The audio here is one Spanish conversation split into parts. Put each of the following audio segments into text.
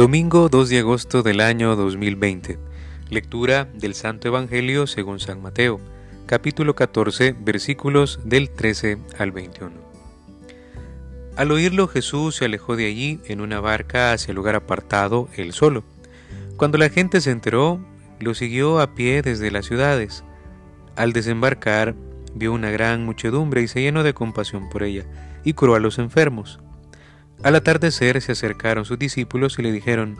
Domingo 2 de agosto del año 2020. Lectura del Santo Evangelio según San Mateo, capítulo 14, versículos del 13 al 21. Al oírlo Jesús se alejó de allí en una barca hacia el lugar apartado, él solo. Cuando la gente se enteró, lo siguió a pie desde las ciudades. Al desembarcar, vio una gran muchedumbre y se llenó de compasión por ella, y curó a los enfermos. Al atardecer se acercaron sus discípulos y le dijeron,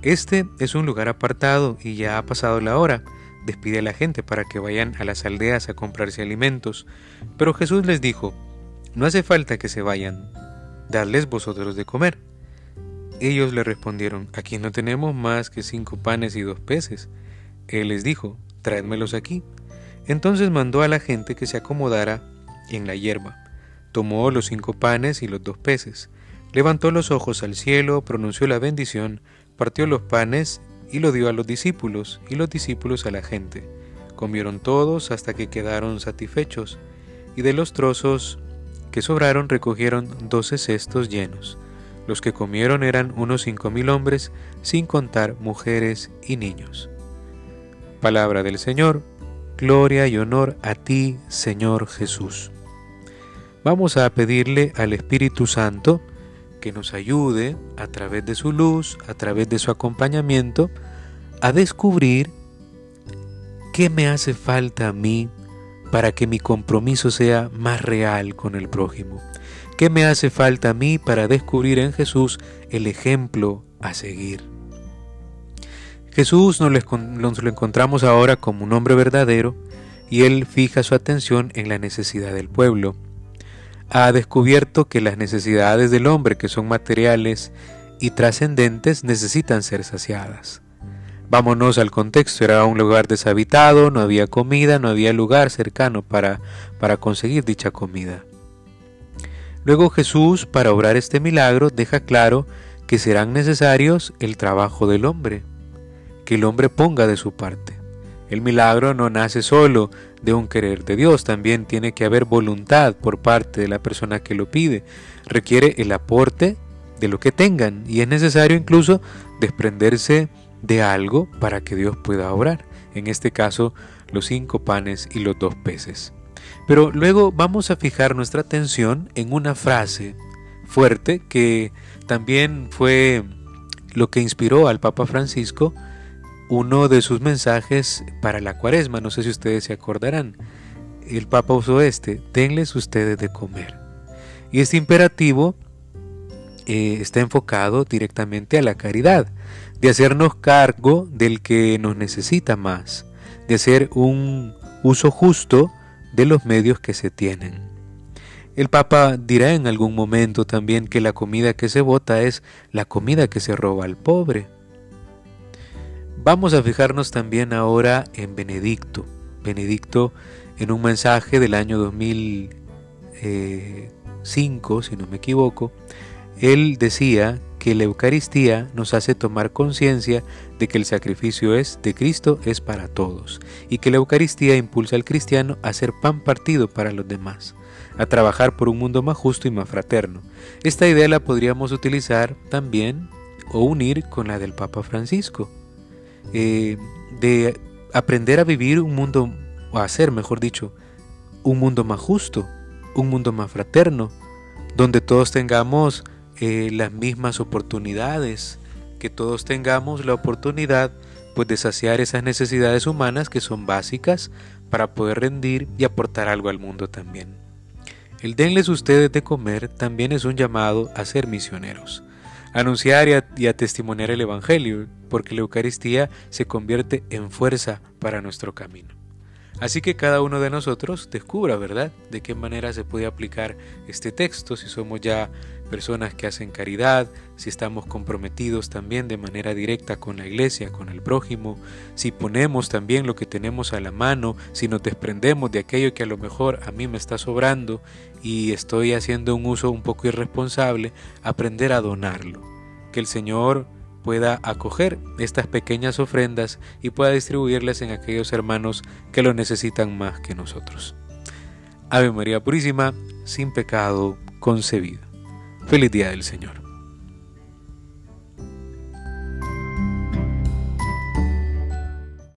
Este es un lugar apartado y ya ha pasado la hora. Despide a la gente para que vayan a las aldeas a comprarse alimentos. Pero Jesús les dijo, No hace falta que se vayan, dadles vosotros de comer. Ellos le respondieron, Aquí no tenemos más que cinco panes y dos peces. Él les dijo, Traédmelos aquí. Entonces mandó a la gente que se acomodara en la hierba. Tomó los cinco panes y los dos peces Levantó los ojos al cielo, pronunció la bendición, partió los panes y lo dio a los discípulos, y los discípulos a la gente. Comieron todos hasta que quedaron satisfechos, y de los trozos que sobraron recogieron doce cestos llenos. Los que comieron eran unos cinco mil hombres, sin contar mujeres y niños. Palabra del Señor, gloria y honor a ti, Señor Jesús. Vamos a pedirle al Espíritu Santo, que nos ayude a través de su luz, a través de su acompañamiento, a descubrir qué me hace falta a mí para que mi compromiso sea más real con el prójimo. ¿Qué me hace falta a mí para descubrir en Jesús el ejemplo a seguir? Jesús nos lo encontramos ahora como un hombre verdadero y él fija su atención en la necesidad del pueblo ha descubierto que las necesidades del hombre, que son materiales y trascendentes, necesitan ser saciadas. Vámonos al contexto, era un lugar deshabitado, no había comida, no había lugar cercano para, para conseguir dicha comida. Luego Jesús, para obrar este milagro, deja claro que serán necesarios el trabajo del hombre, que el hombre ponga de su parte. El milagro no nace solo de un querer de Dios, también tiene que haber voluntad por parte de la persona que lo pide. Requiere el aporte de lo que tengan y es necesario incluso desprenderse de algo para que Dios pueda obrar. En este caso, los cinco panes y los dos peces. Pero luego vamos a fijar nuestra atención en una frase fuerte que también fue lo que inspiró al Papa Francisco uno de sus mensajes para la cuaresma, no sé si ustedes se acordarán. El Papa usó este, denles ustedes de comer. Y este imperativo eh, está enfocado directamente a la caridad, de hacernos cargo del que nos necesita más, de hacer un uso justo de los medios que se tienen. El Papa dirá en algún momento también que la comida que se vota es la comida que se roba al pobre. Vamos a fijarnos también ahora en Benedicto. Benedicto en un mensaje del año 2005, si no me equivoco, él decía que la Eucaristía nos hace tomar conciencia de que el sacrificio es de Cristo es para todos y que la Eucaristía impulsa al cristiano a ser pan partido para los demás, a trabajar por un mundo más justo y más fraterno. Esta idea la podríamos utilizar también o unir con la del Papa Francisco. Eh, de aprender a vivir un mundo, o a hacer, mejor dicho, un mundo más justo, un mundo más fraterno, donde todos tengamos eh, las mismas oportunidades, que todos tengamos la oportunidad pues de saciar esas necesidades humanas que son básicas para poder rendir y aportar algo al mundo también. El denles ustedes de comer también es un llamado a ser misioneros anunciar y a, testimoniar el Evangelio, porque la Eucaristía se convierte en fuerza para nuestro camino. Así que cada uno de nosotros descubra, ¿verdad?, de qué manera se puede aplicar este texto, si somos ya personas que hacen caridad, si estamos comprometidos también de manera directa con la iglesia, con el prójimo, si ponemos también lo que tenemos a la mano, si nos desprendemos de aquello que a lo mejor a mí me está sobrando y estoy haciendo un uso un poco irresponsable, aprender a donarlo. Que el Señor pueda acoger estas pequeñas ofrendas y pueda distribuirlas en aquellos hermanos que lo necesitan más que nosotros. Ave María Purísima, sin pecado concebida. Feliz día del Señor.